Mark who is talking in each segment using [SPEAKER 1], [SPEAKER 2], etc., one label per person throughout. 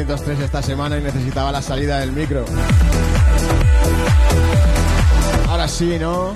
[SPEAKER 1] esta semana y necesitaba la salida del micro. Ahora sí, ¿no?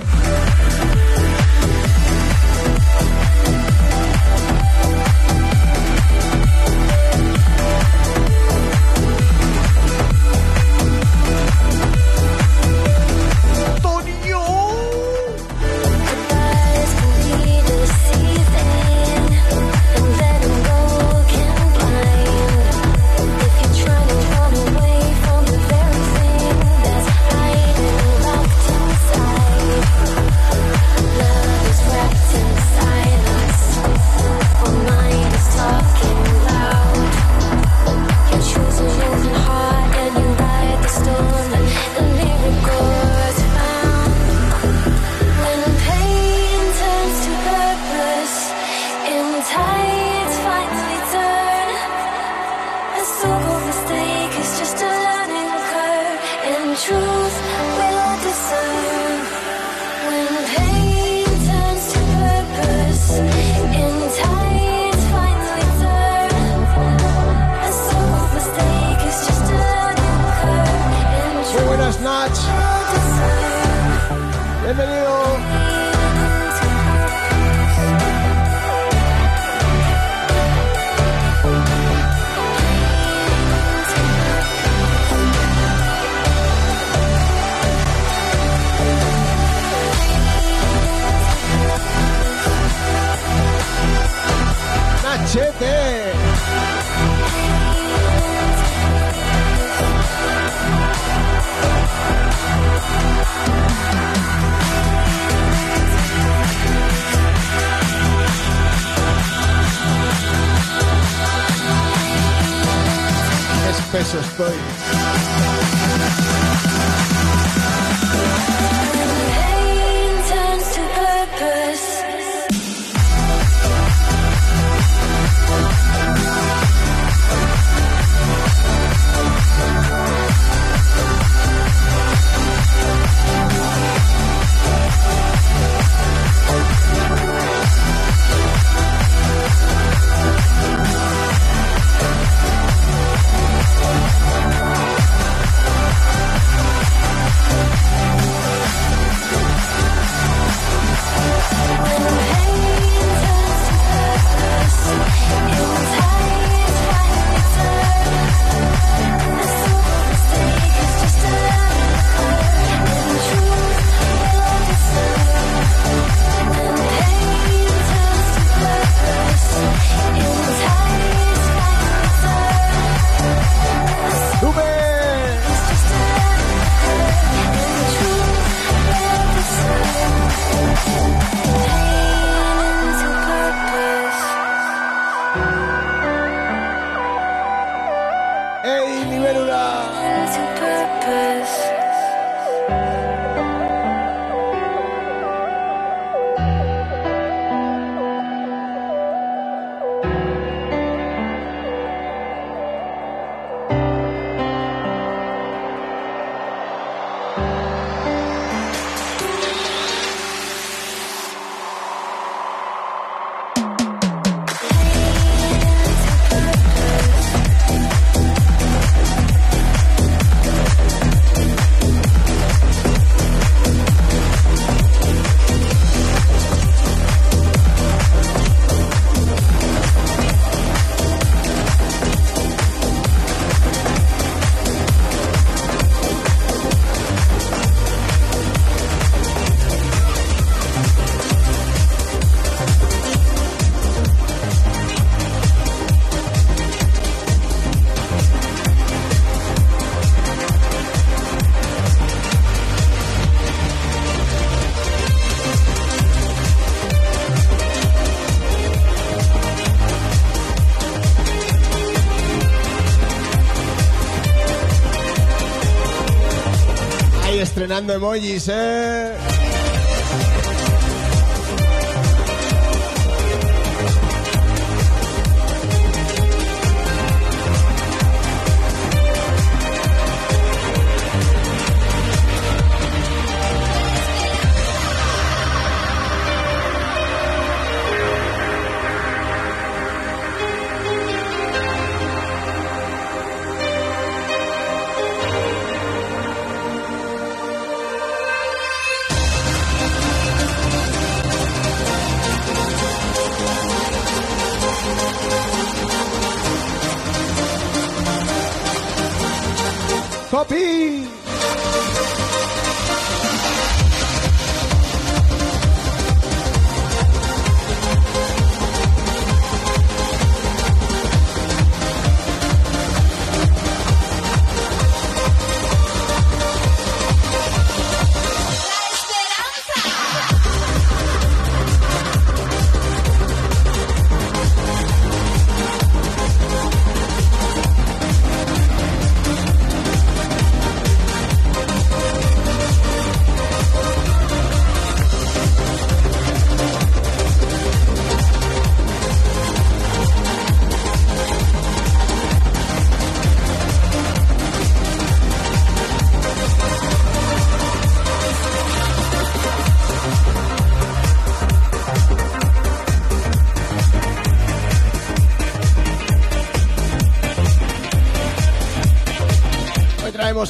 [SPEAKER 1] Estrenando emojis, ¿eh?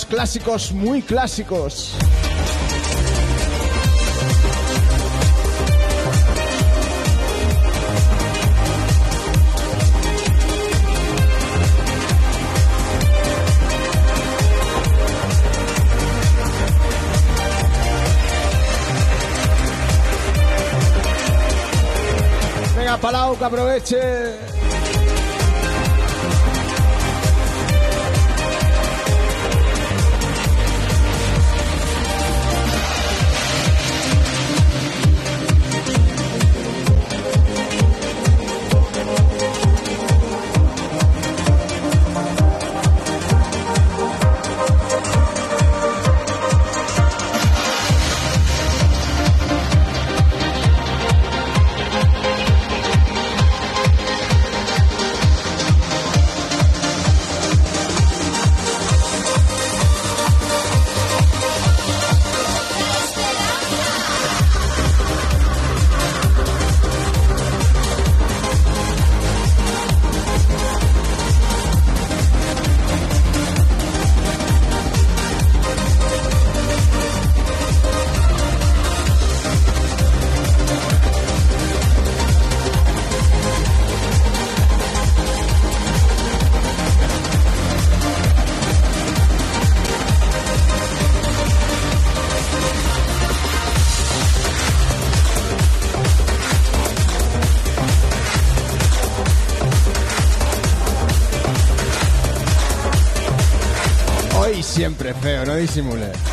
[SPEAKER 2] Clásicos muy clásicos. Venga, Palau, que aproveche. Disimule.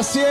[SPEAKER 2] Gracias a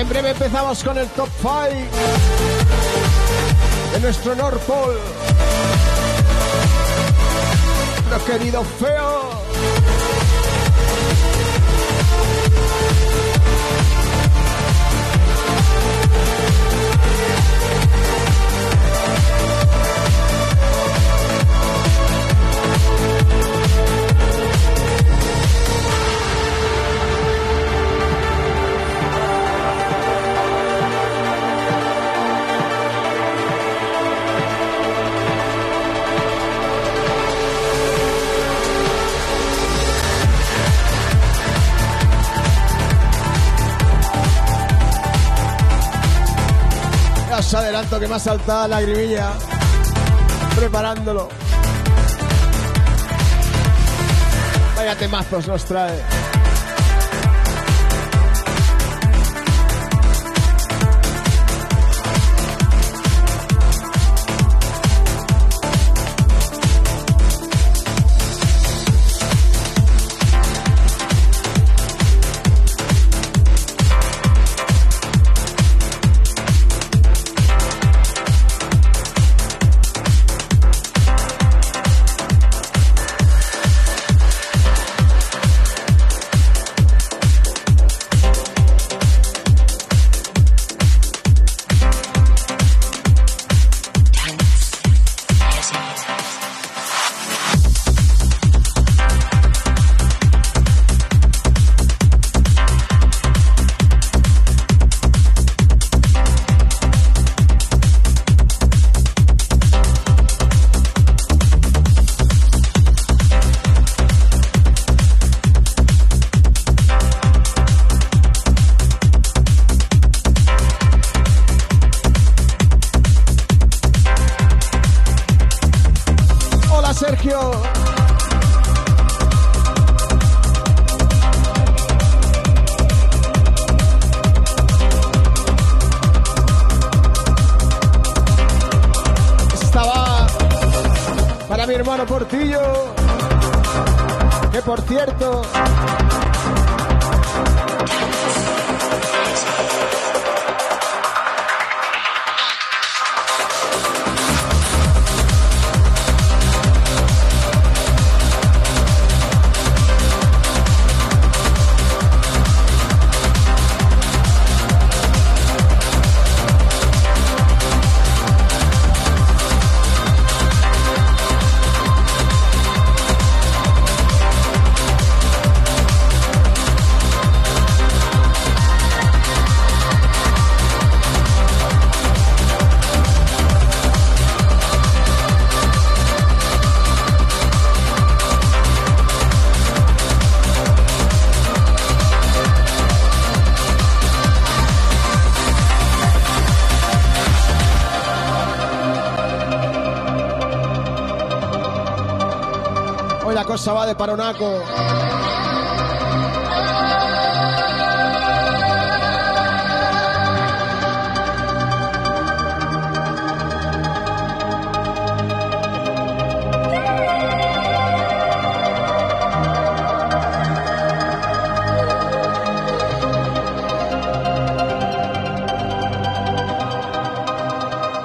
[SPEAKER 2] que en breve empezamos con el top 5 de nuestro North Pole. Nuestro querido feo. Adelanto que me ha saltado la lagrimilla preparándolo. Vaya temazos nos trae. Va de paronaco.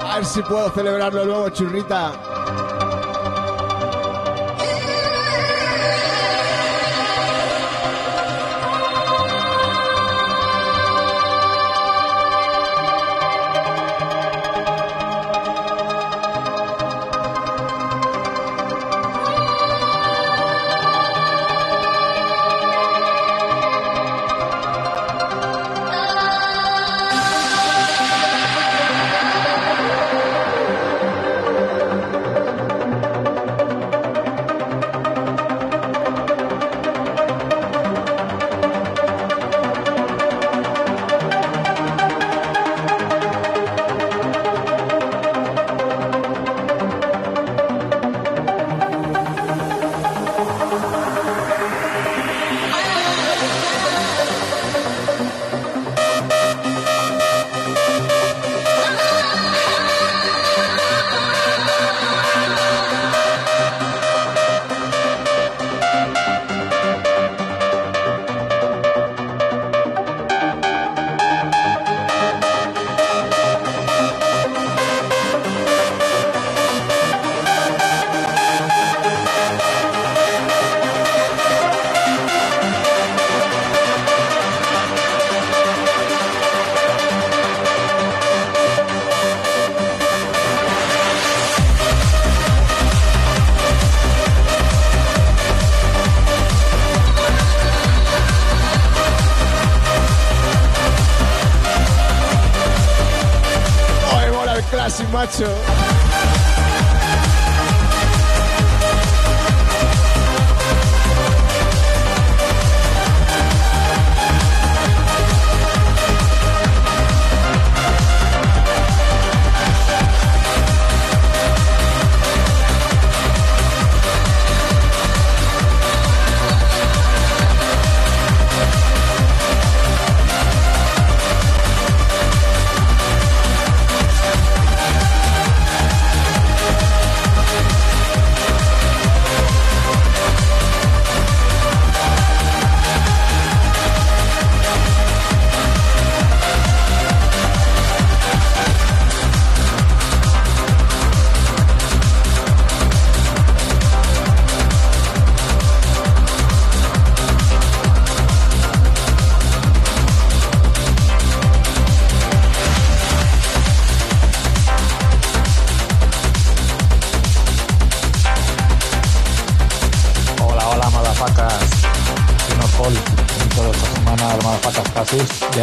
[SPEAKER 2] A ver si puedo celebrarlo luego, churrita.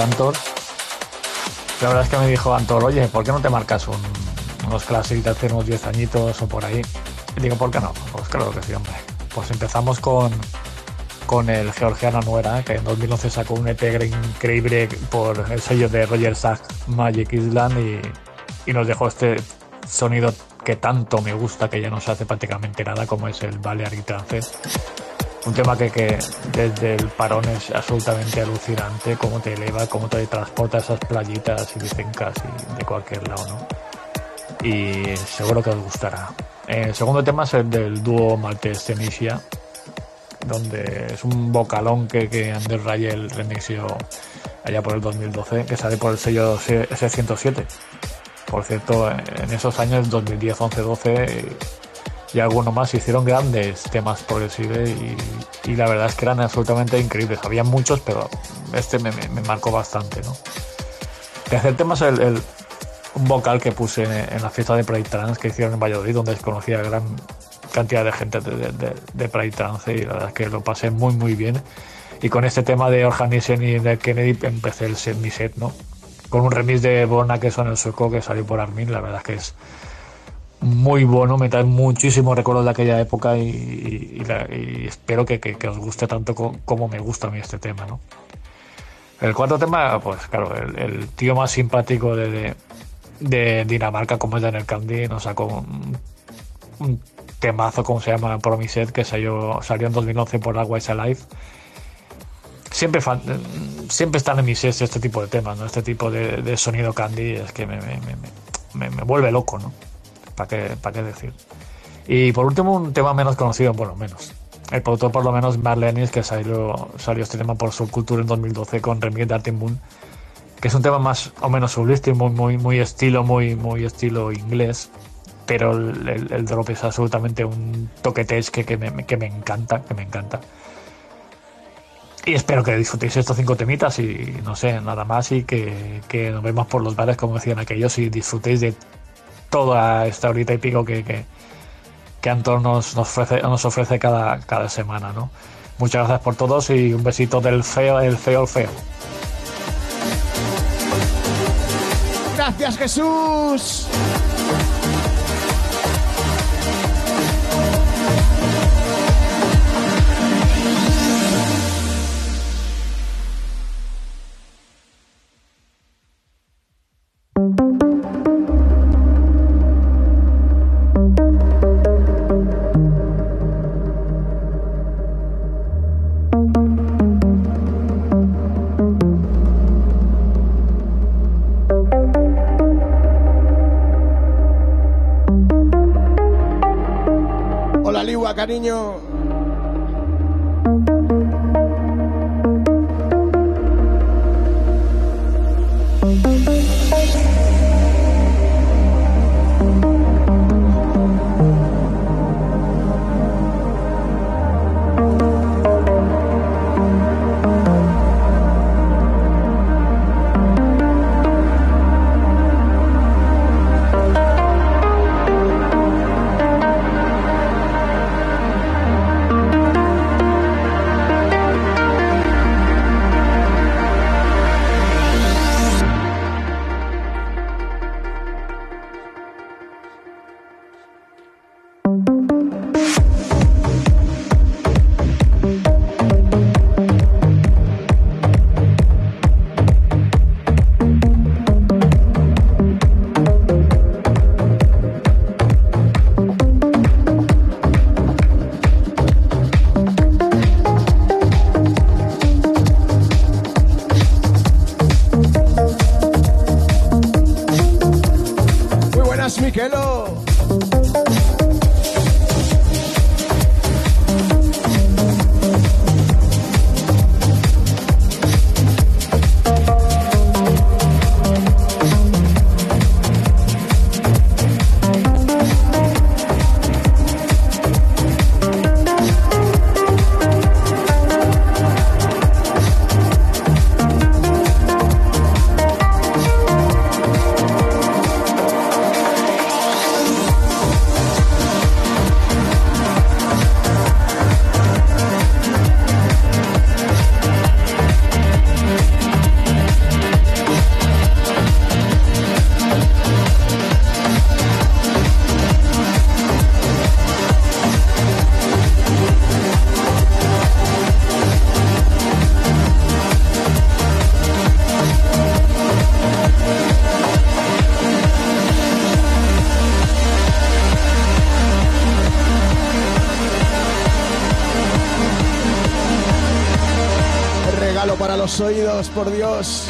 [SPEAKER 3] Antor. La verdad es que me dijo Antor, oye, ¿por qué no te marcas un- unos Classics de hace unos 10 añitos o por ahí? Y digo, ¿por qué no? Pues claro que sí, hombre. Pues empezamos con, con el Georgiana Nuera, que en 2011 sacó un EP increíble por el sello de Roger Sack Magic Island y, y nos dejó este sonido que tanto me gusta, que ya no se hace prácticamente nada, como es el Balearic Trance. Un tema que, que desde el parón es absolutamente alucinante, cómo te eleva, cómo te transporta esas playitas y vicencas y de cualquier lado, ¿no? Y seguro que os gustará. El segundo tema es el del dúo maltés Tenisia, donde es un vocalón que, que Ander Rayel remixió allá por el 2012, que sale por el sello S107. Por cierto, en esos años, 2010, 11, 12 y alguno más, hicieron grandes temas progresivos y, y la verdad es que eran absolutamente increíbles. Había muchos, pero este me, me- me marcó bastante, ¿no? Tercer tema es el, el- un vocal que puse en, en la fiesta de Pride Trans que hicieron en Valladolid, donde conocía a gran cantidad de gente de, de, de- de Pride Trans y la verdad es que lo pasé muy, muy bien. Y con este tema de Organisen y de Kennedy empecé el set, mi set, ¿no? Con un remix de Borna que son el sueco que salió por Armin, la verdad es que es muy bueno, me trae muchísimos recuerdos de aquella época y, espero que, os guste tanto co- como me gusta a mí este tema, ¿no? El cuarto tema, pues claro, el, tío más simpático de, Dinamarca, como es Daniel Candy, nos sacó un, un temazo, como se llama, Promiset, que salió, salió en 2011 por Agua Alive. Siempre, fan- siempre están en mis sets este tipo de temas, ¿no? Este tipo de, sonido Candy es que me- me- me- me vuelve loco, ¿no? ¿Para qué, para qué decir? Y por último, un tema menos conocido, bueno, menos. El productor, por lo menos, Marlenis, que salió, salió este tema por Subculture en 2012 con Remix de Artin Moon, que es un tema más o menos subliste, muy, muy, muy estilo, muy, muy estilo inglés, pero el, el- el drop es absolutamente un toque tech que, que, me, que me encanta, que me encanta. Y espero que disfrutéis estos cinco temitas y no sé, nada más y que, que nos vemos por los bares, como decían aquellos, y disfrutéis de toda esta horita y pico que, que, que Anton nos, ofrece, nos ofrece cada, cada semana, ¿no? Muchas gracias por todos y un besito del feo, el feo, el feo.
[SPEAKER 2] Gracias, Jesús. Cariño.
[SPEAKER 1] Oídos, por Dios.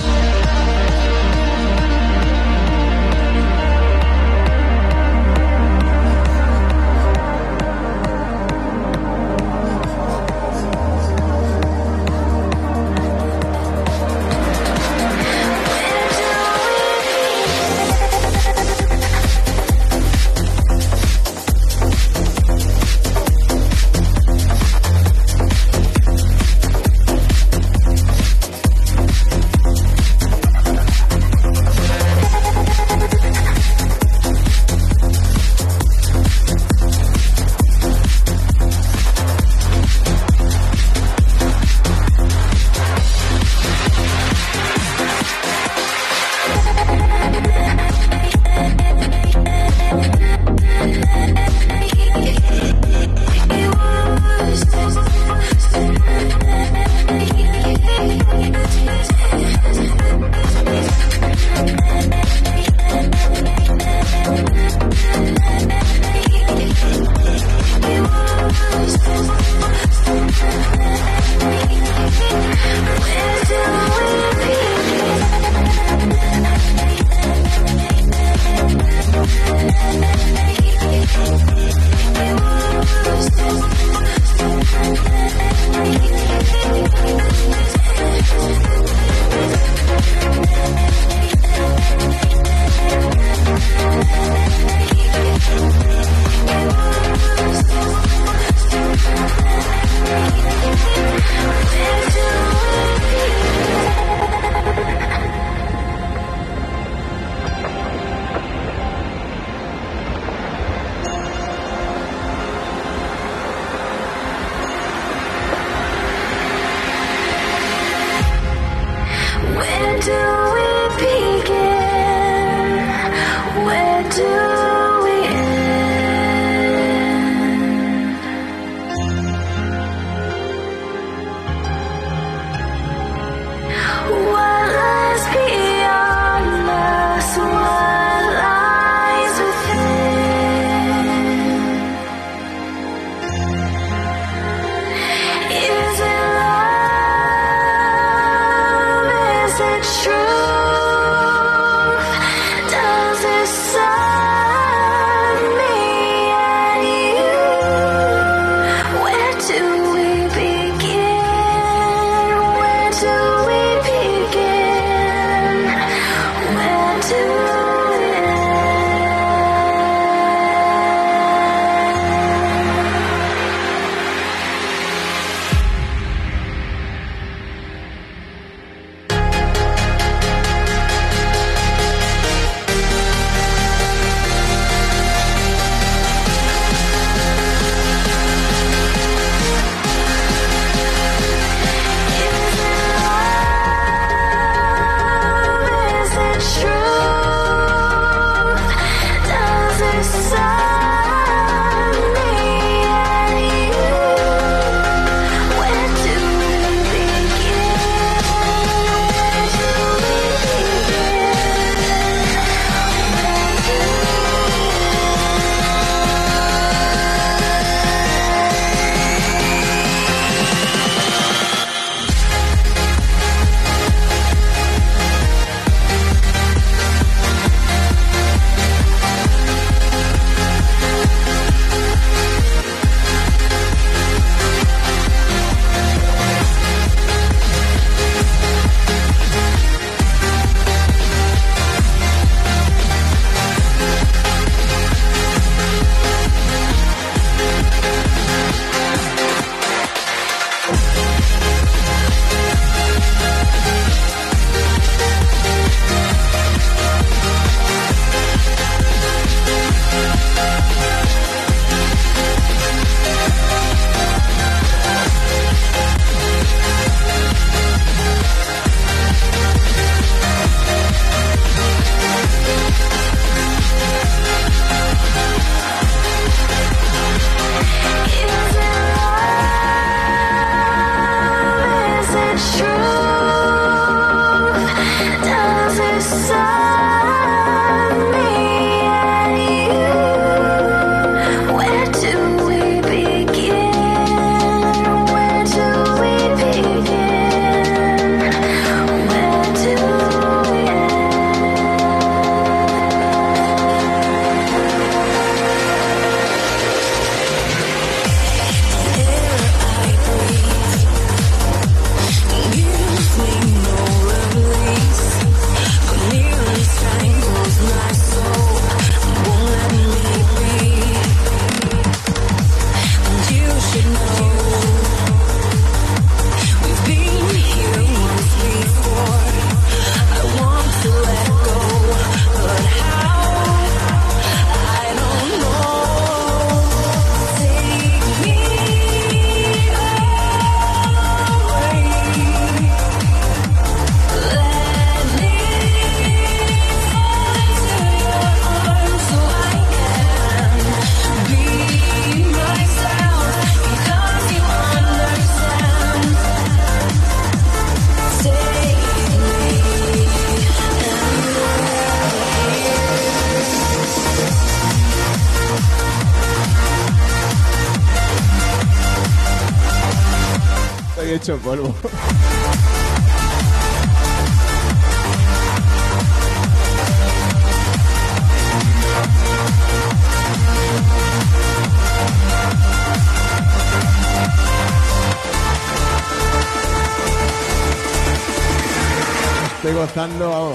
[SPEAKER 2] escuchando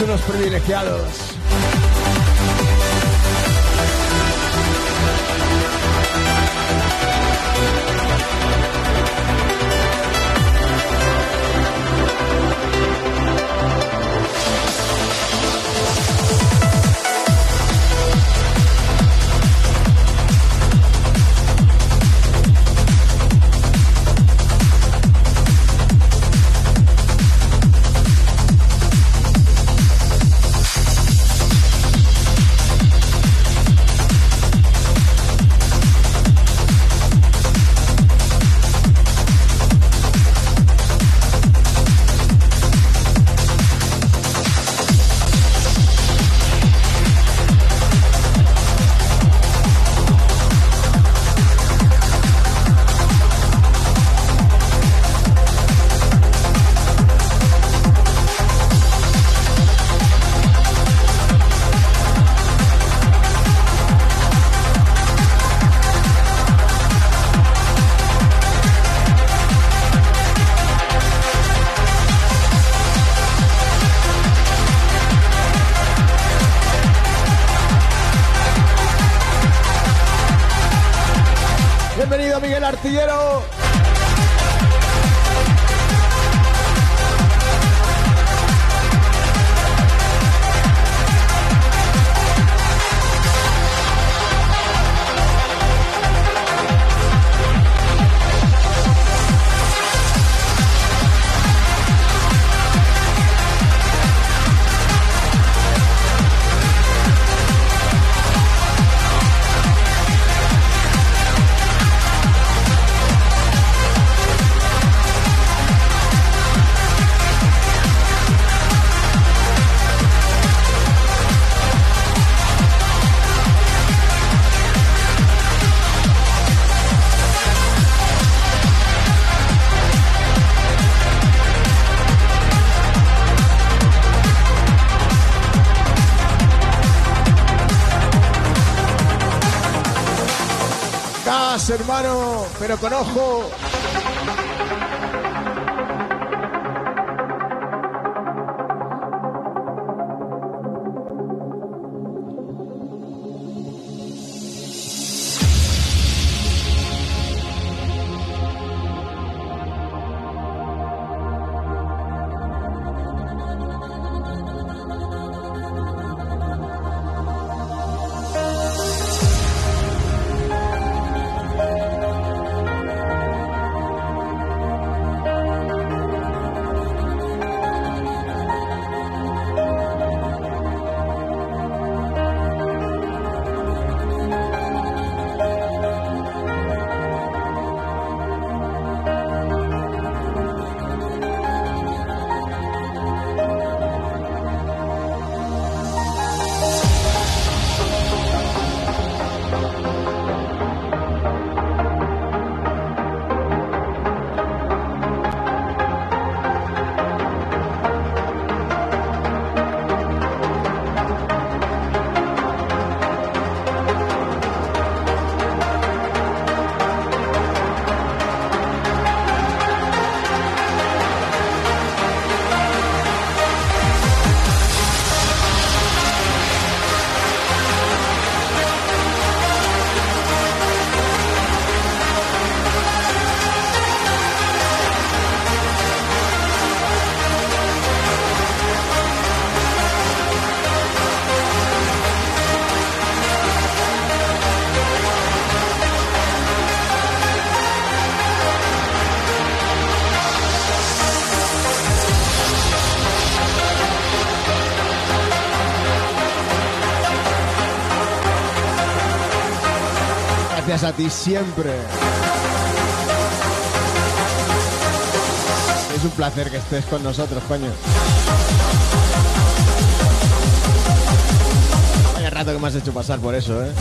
[SPEAKER 2] unos privilegiados. Pero con ojo.
[SPEAKER 4] Gracias a ti siempre. Es un placer que estés con nosotros, coño. Vaya rato que me has hecho pasar por eso, ¿eh?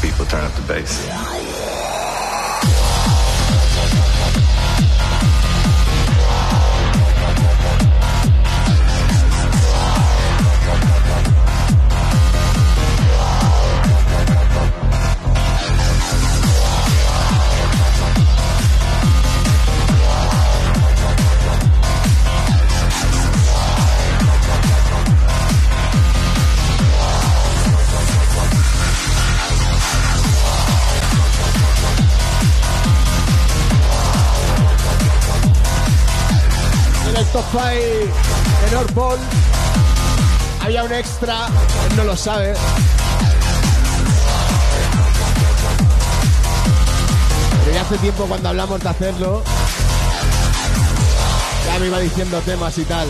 [SPEAKER 5] People turn up the bass.
[SPEAKER 4] En el top 5 de North Pole había un extra, él no lo sabe. Pero ya hace tiempo cuando hablamos de hacerlo, ya me iba diciendo temas y tal.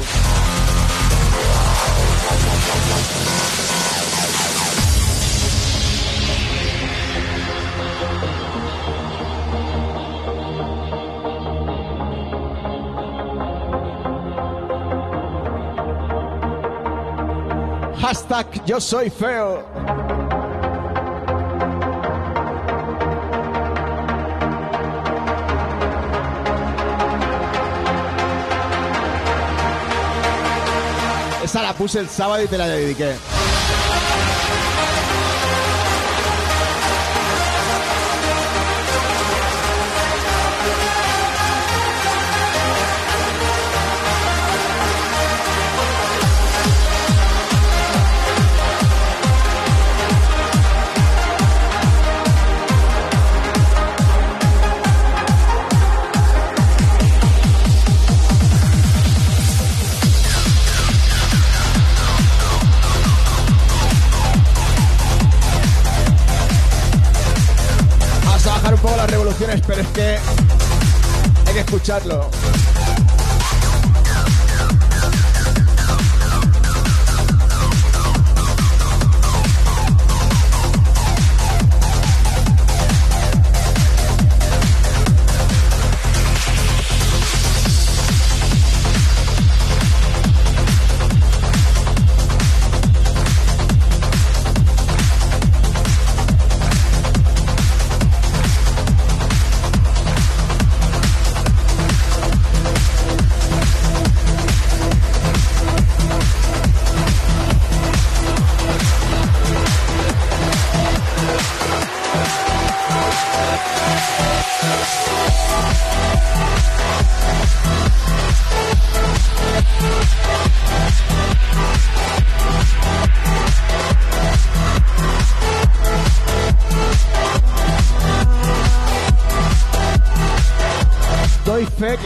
[SPEAKER 4] Yo soy feo. Esa la puse el sábado y te la dediqué. Hay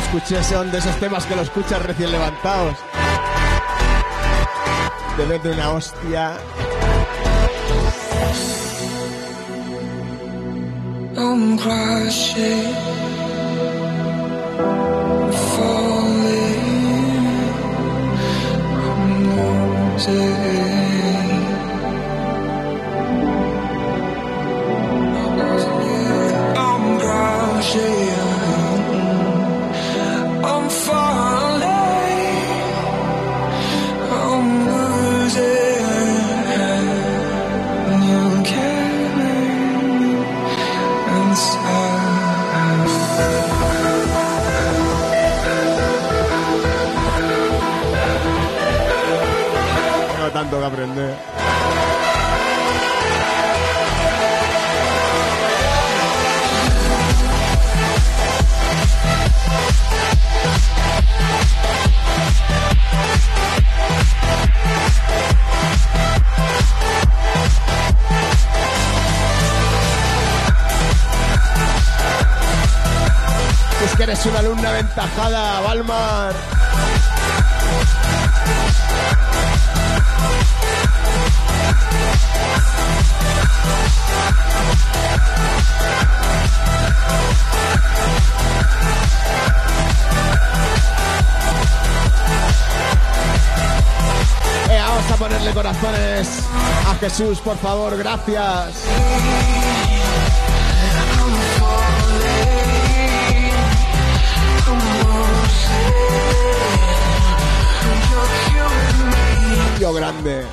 [SPEAKER 4] escuché, son de esos temas que lo escuchas recién levantados. Te una hostia. Tanto que aprender. Es que eres una alumna aventajada, Valmar. Ponerle corazones a Jesús, por favor, gracias. Yo grande.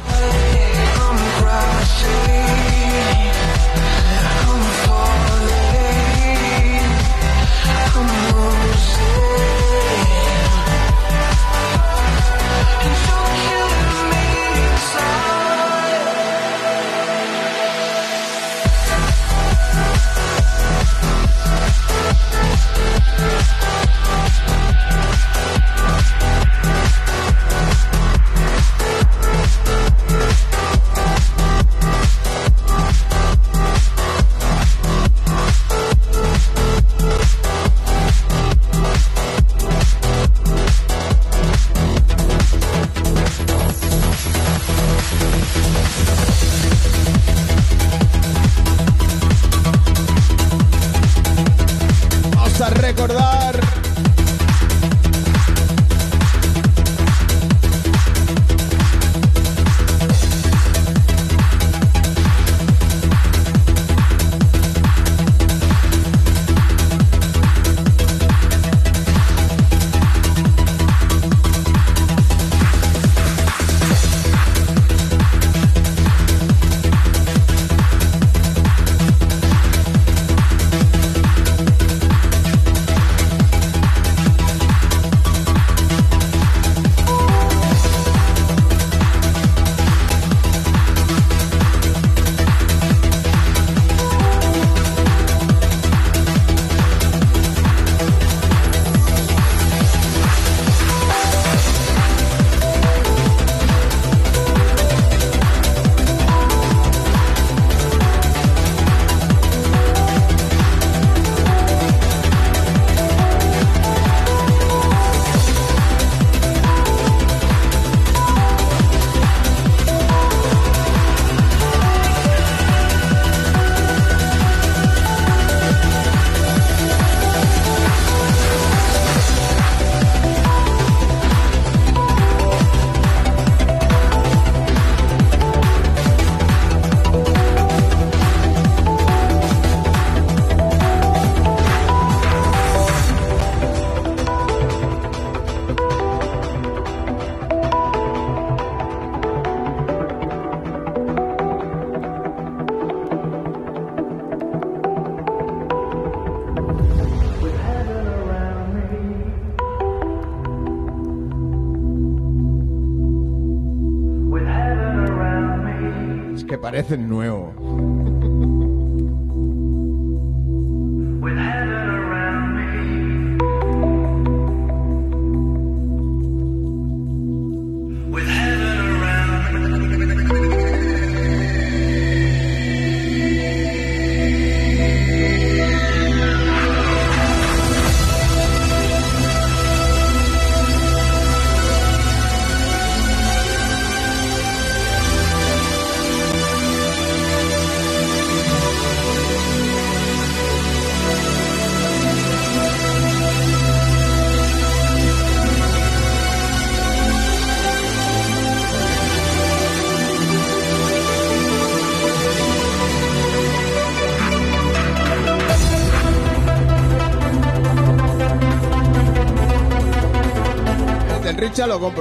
[SPEAKER 4] Del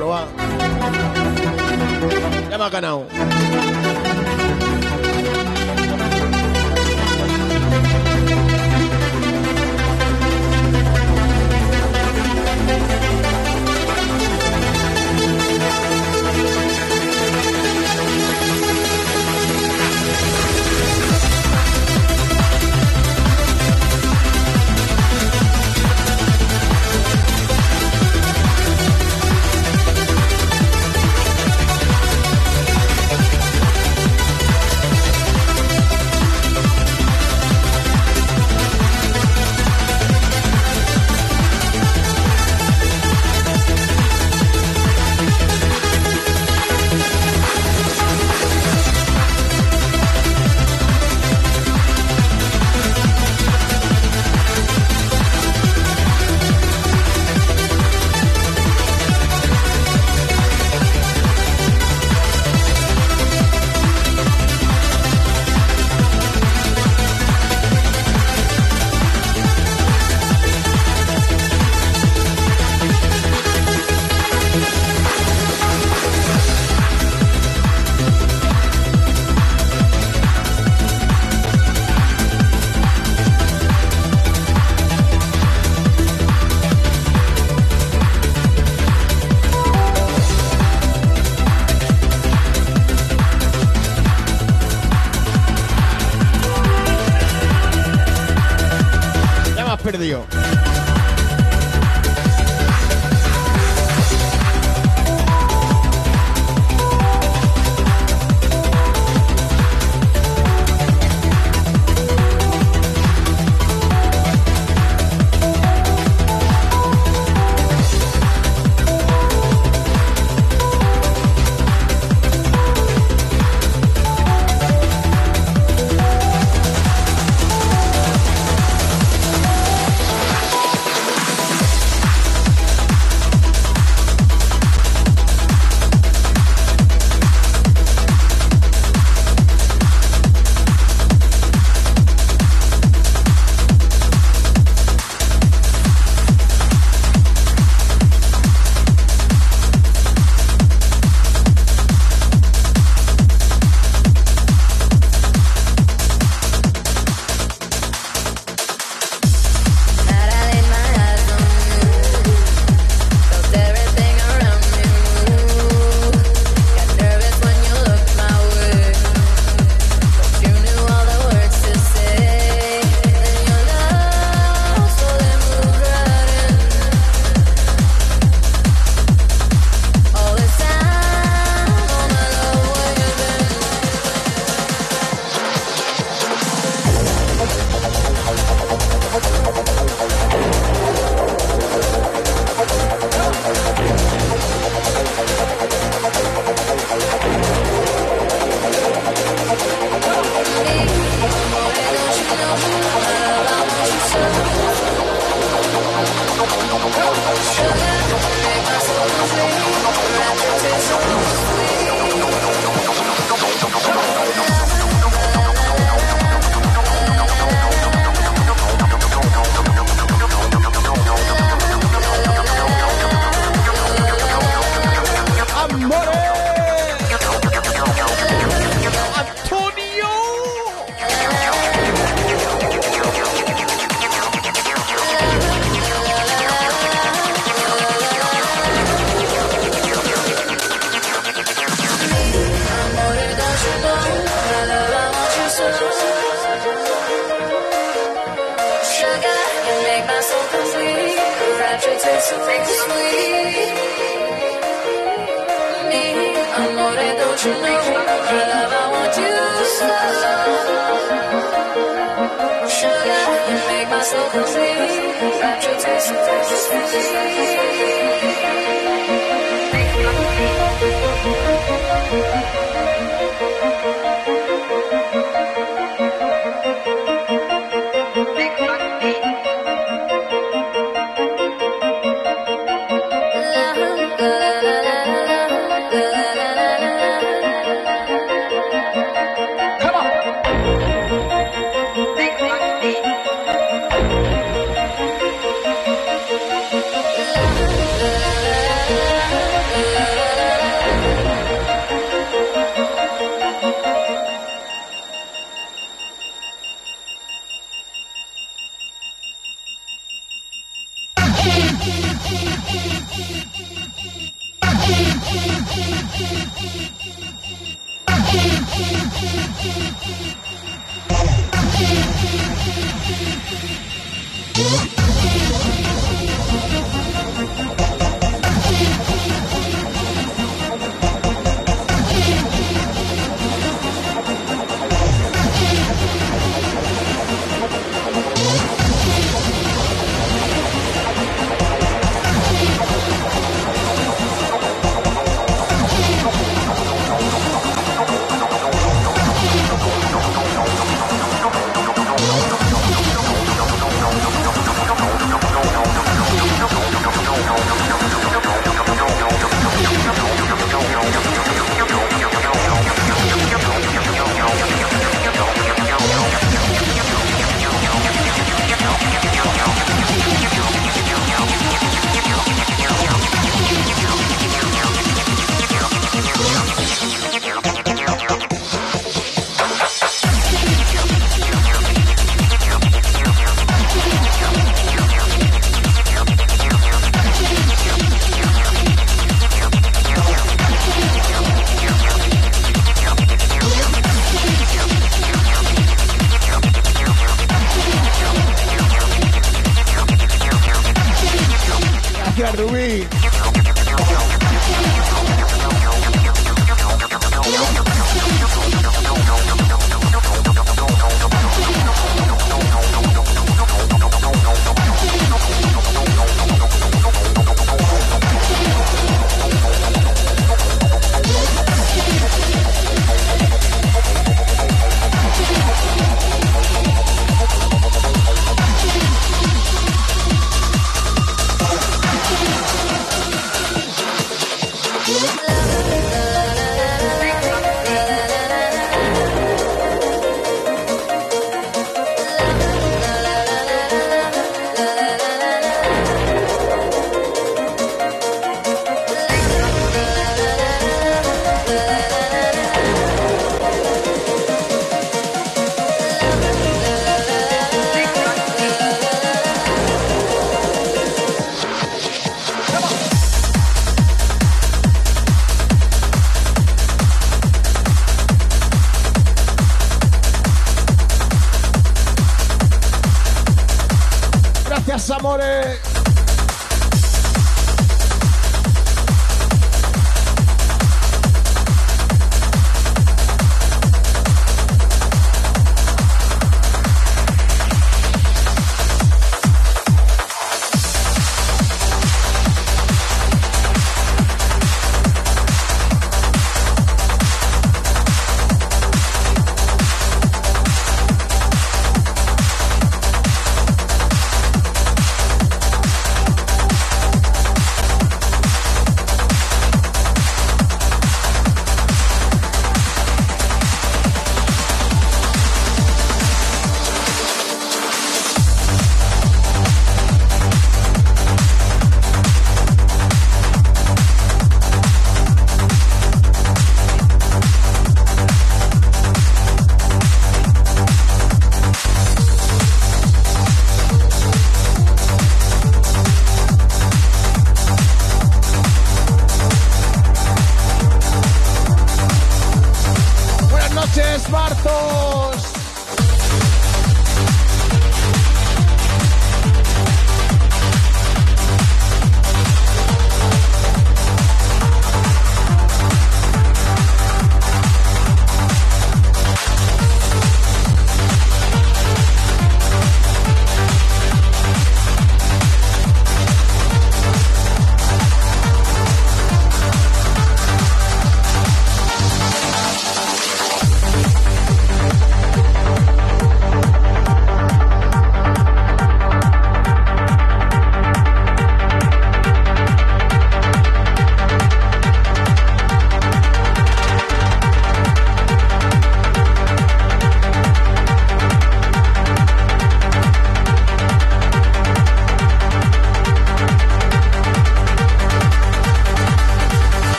[SPEAKER 2] Gracias,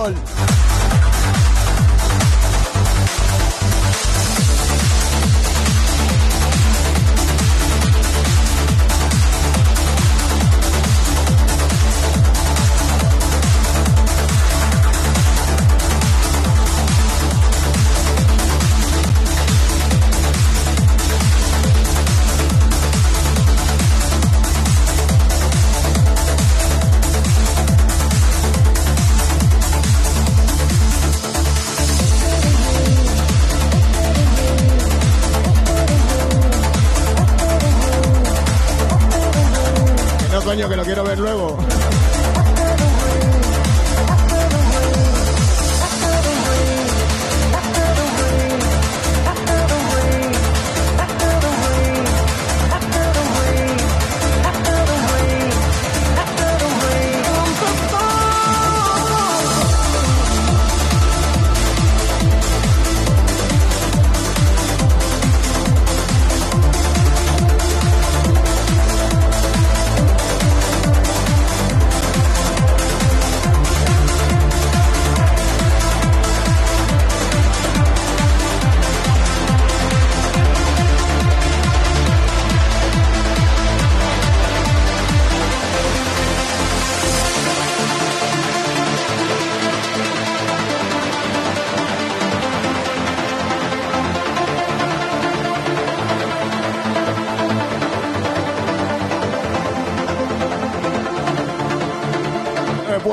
[SPEAKER 2] fútbol.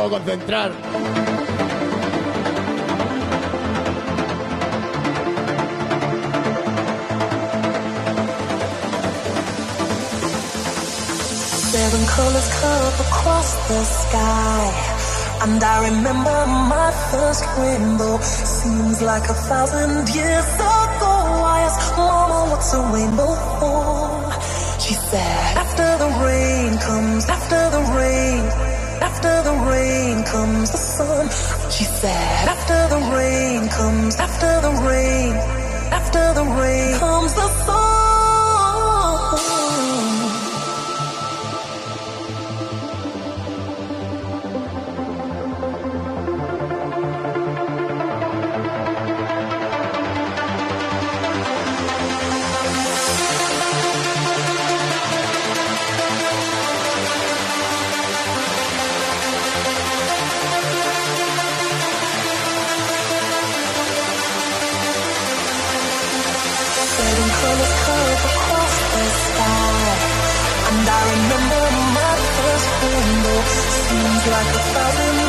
[SPEAKER 2] Puedo concentrar.
[SPEAKER 6] Seven colors come across the sky. And I remember my first rainbow. Seems like a thousand years ago. I asked Mama, what's a rainbow for? She said, After the rain comes, comes the sun. She said, After the rain comes, after the rain, like a thousand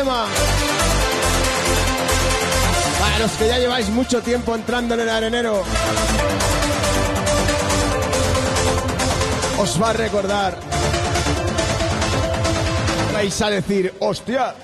[SPEAKER 2] tema. Para los que ya lleváis mucho tiempo entrando en el arenero,
[SPEAKER 7] os va a recordar. Vais a decir, hostia,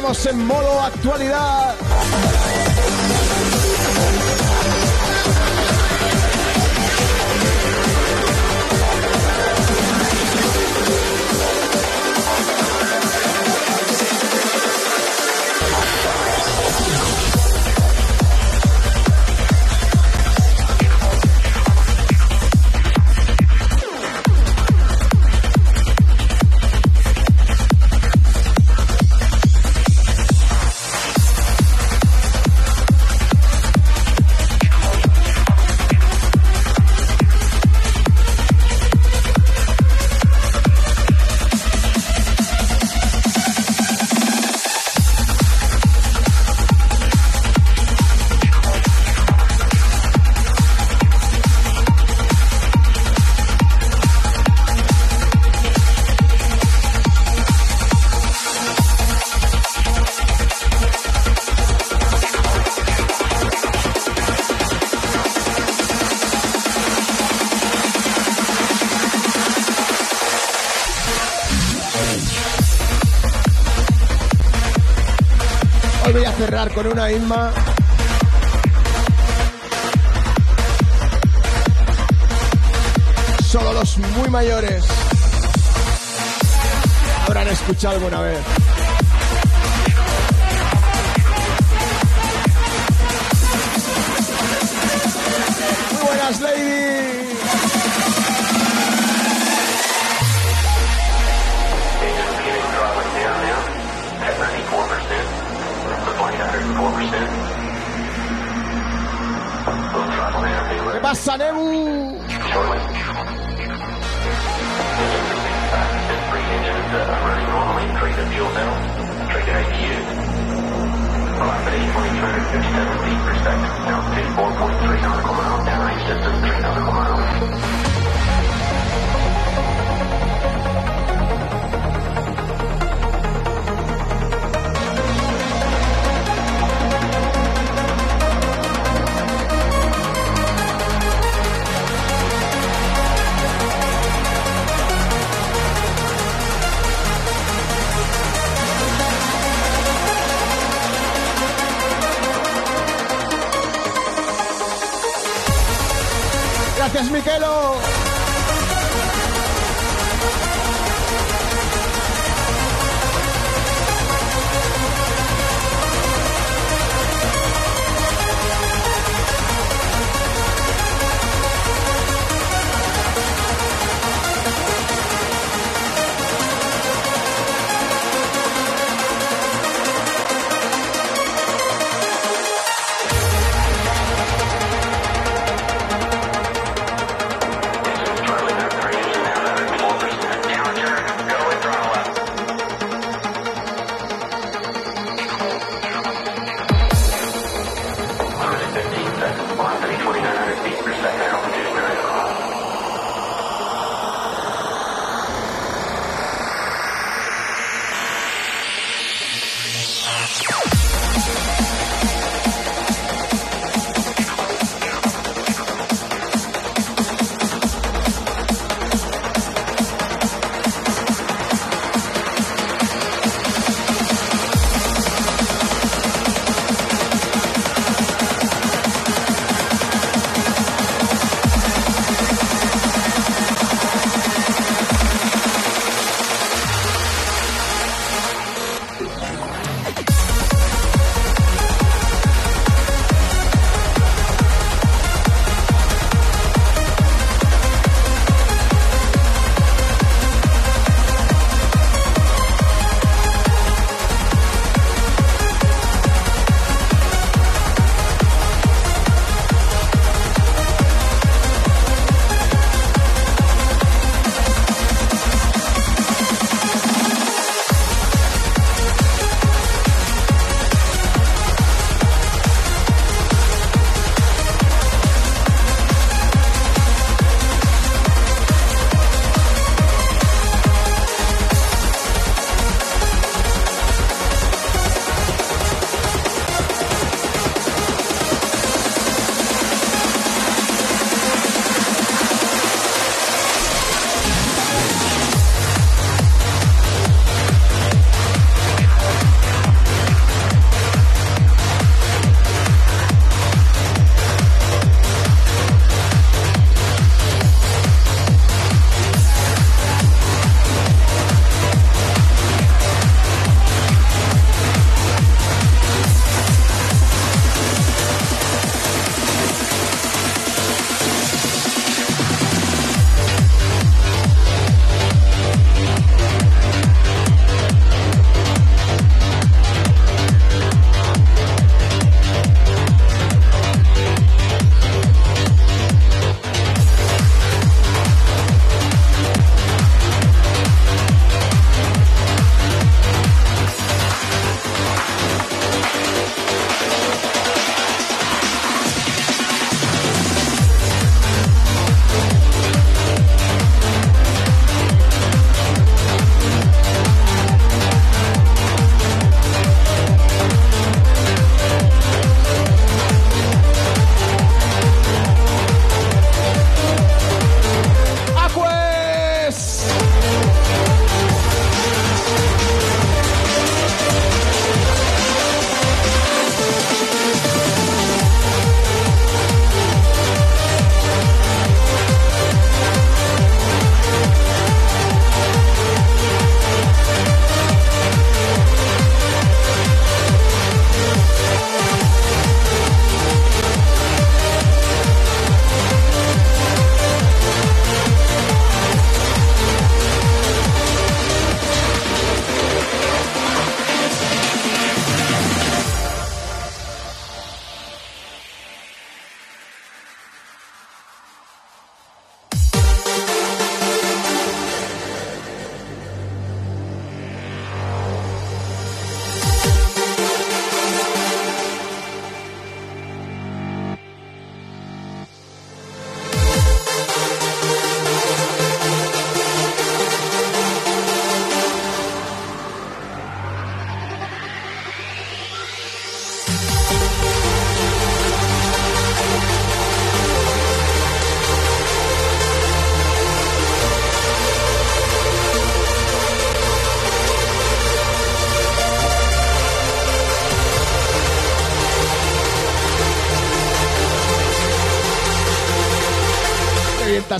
[SPEAKER 7] En modo actualidad.
[SPEAKER 8] Con una Inma. Solo los muy mayores habrán escuchado alguna vez.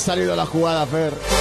[SPEAKER 2] Salido la jugada, Fer.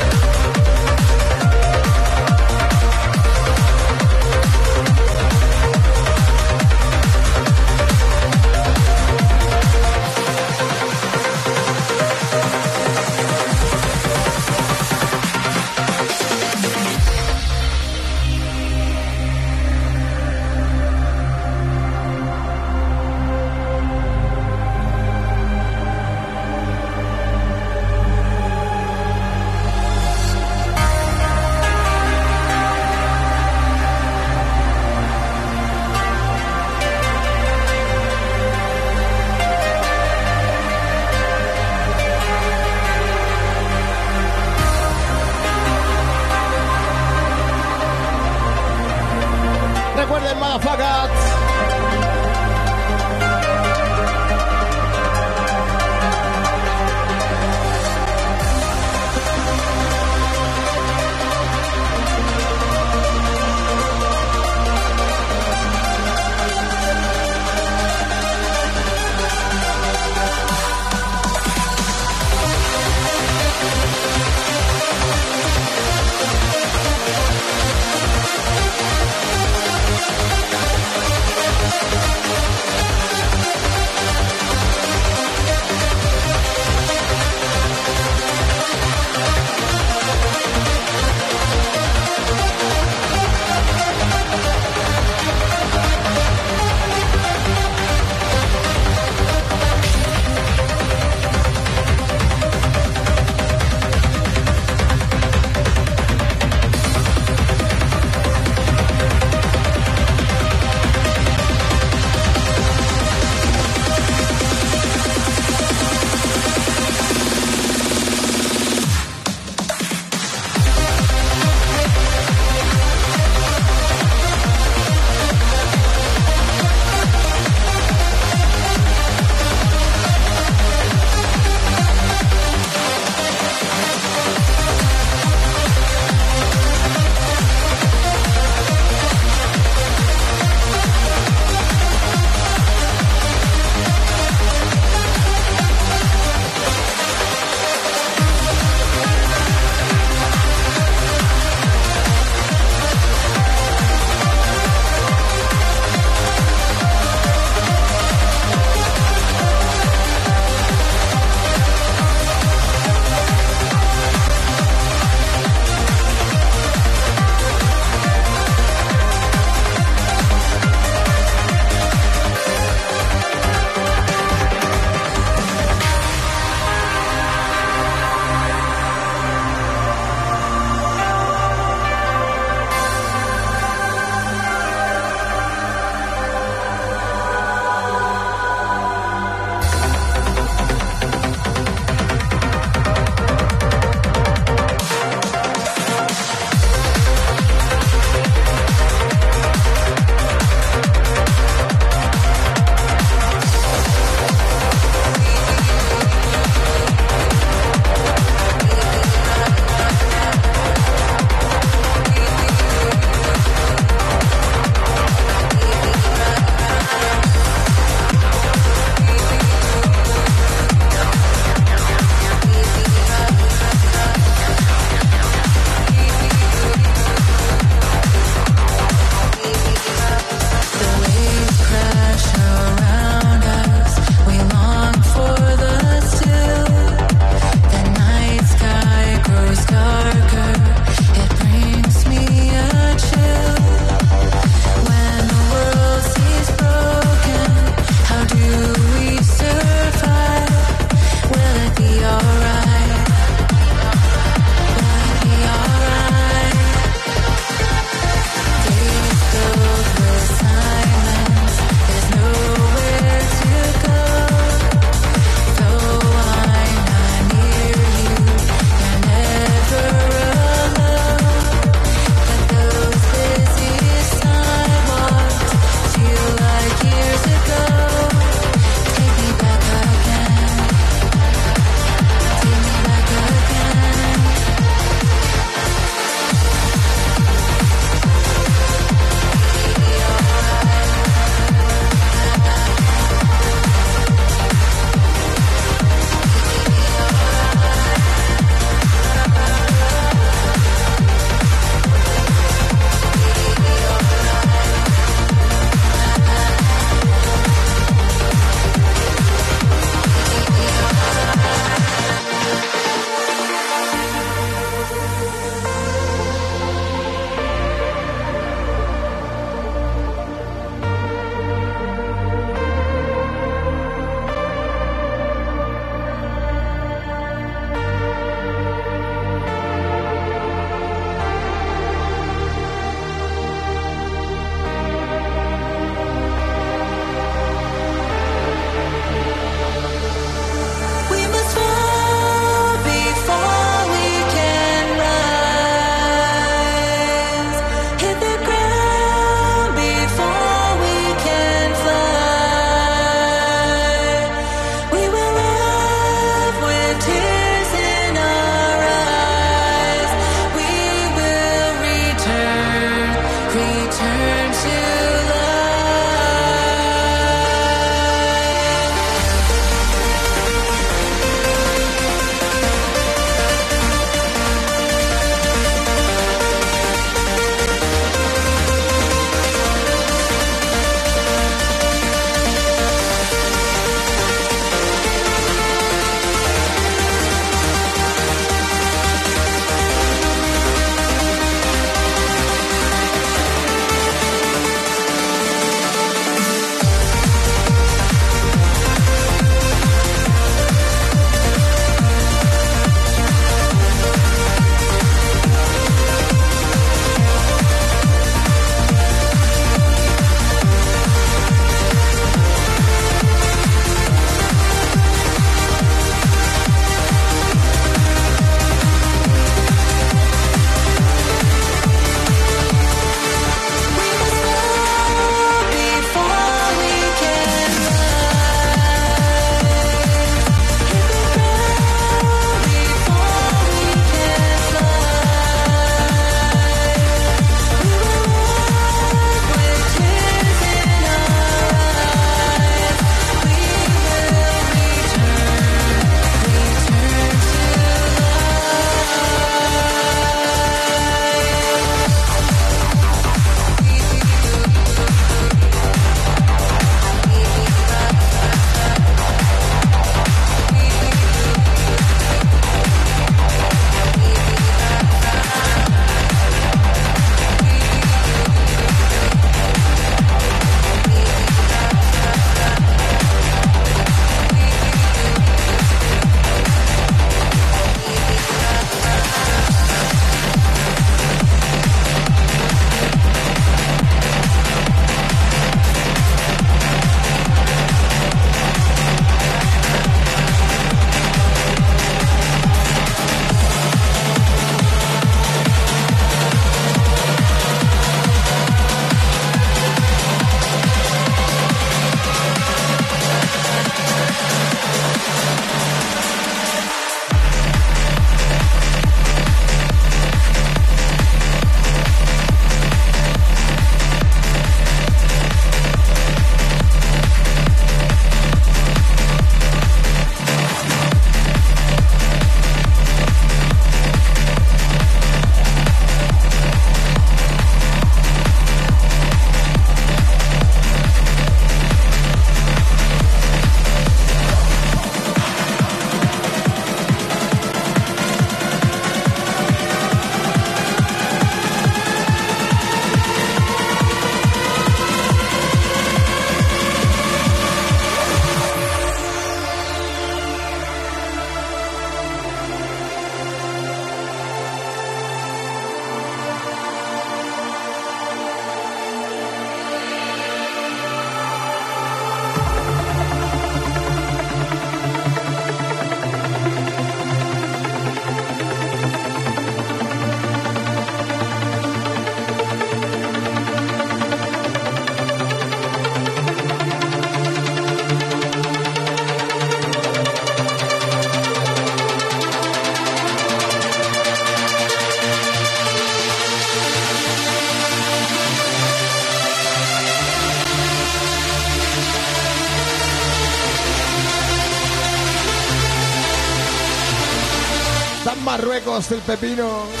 [SPEAKER 2] Marruecos el pepino.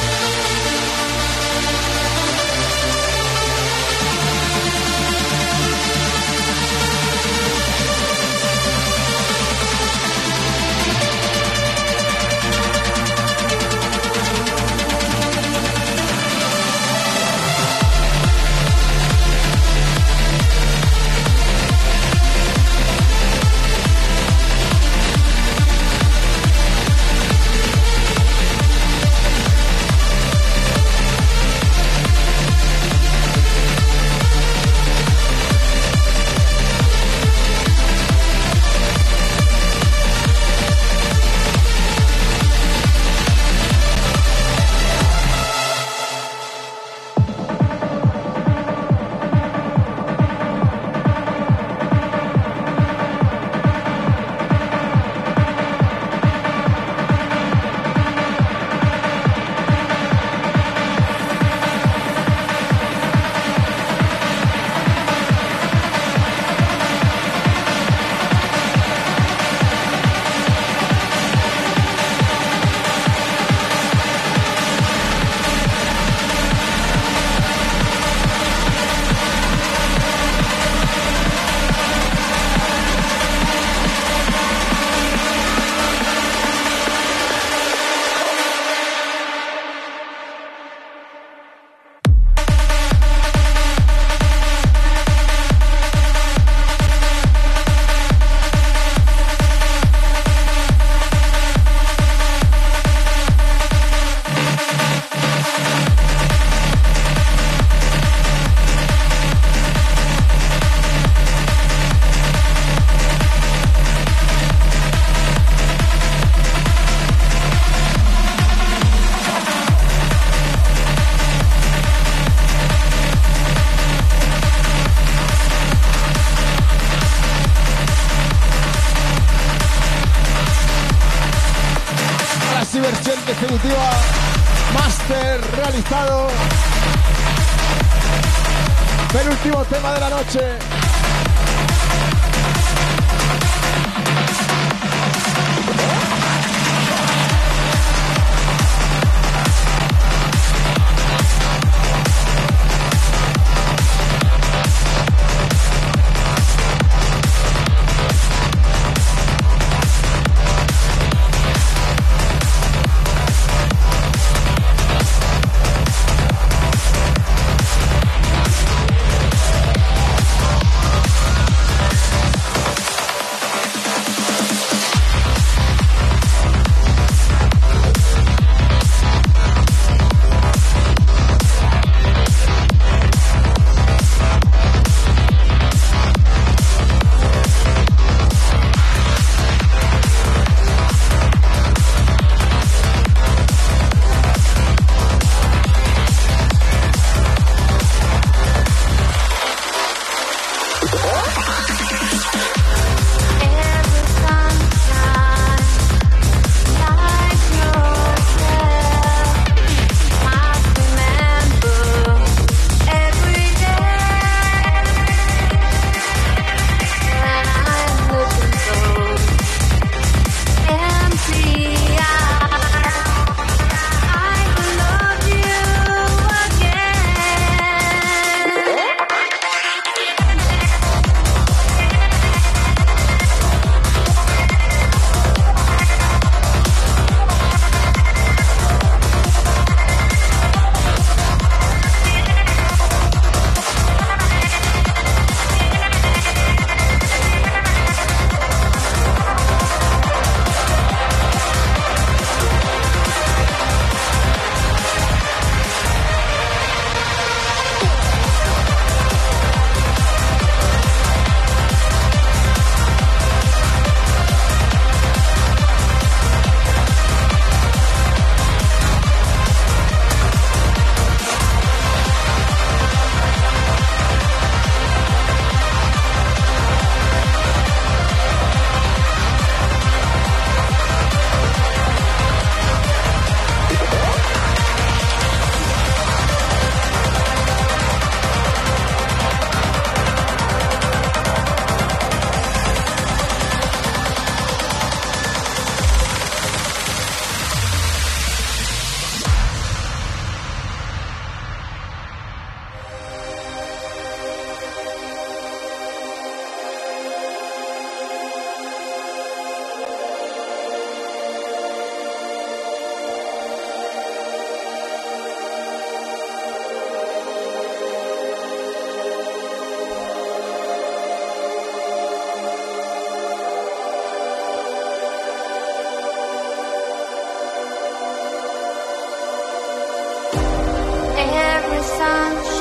[SPEAKER 9] 散。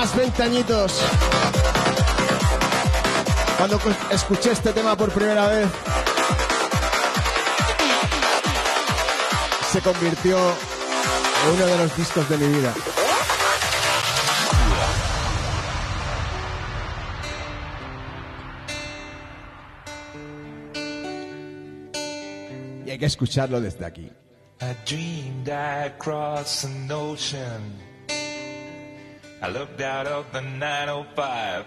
[SPEAKER 2] apenas 20 añitos. Cuando escuché este tema por primera vez, se convirtió en uno de los discos de mi vida. Y hay que escucharlo desde aquí.
[SPEAKER 10] I looked out of the 905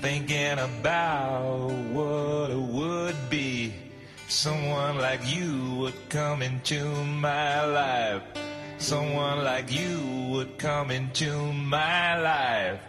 [SPEAKER 10] Thinking about what it would be. Someone like you would come into my life. Someone like you would come into my life.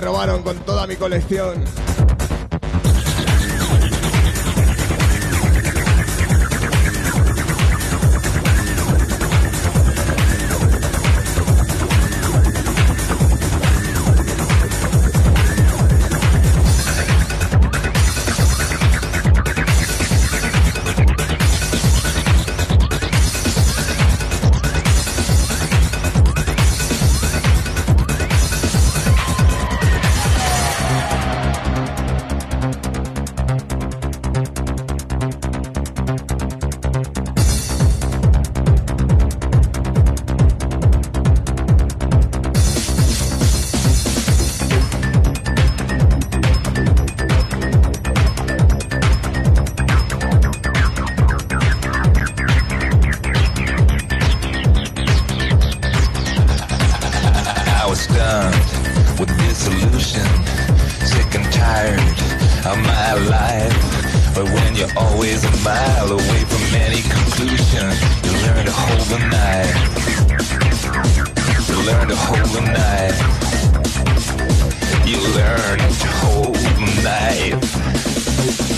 [SPEAKER 10] robaron con toda mi colección. I was stunned with disillusion, sick and tired of my life.
[SPEAKER 2] But when
[SPEAKER 10] you're always a mile away from any conclusion, you learn to hold the knife. You learn to hold the knife. You learn to hold the knife.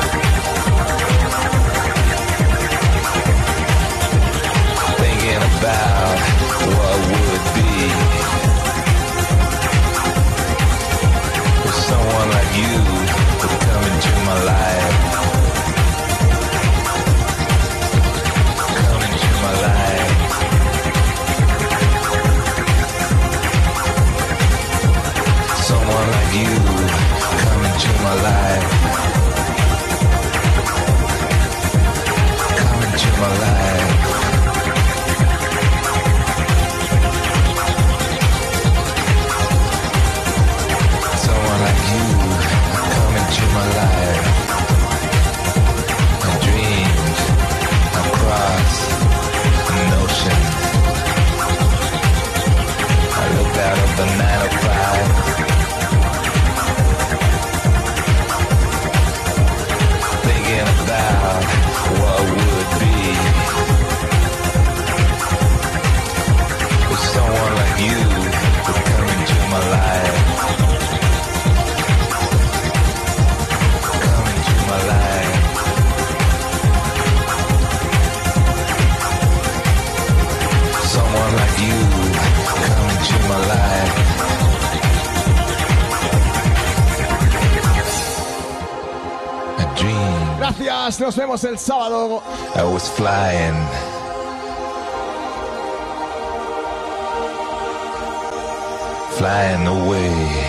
[SPEAKER 2] Gracias, nos vemos el sábado.
[SPEAKER 10] I was flying. Flying away.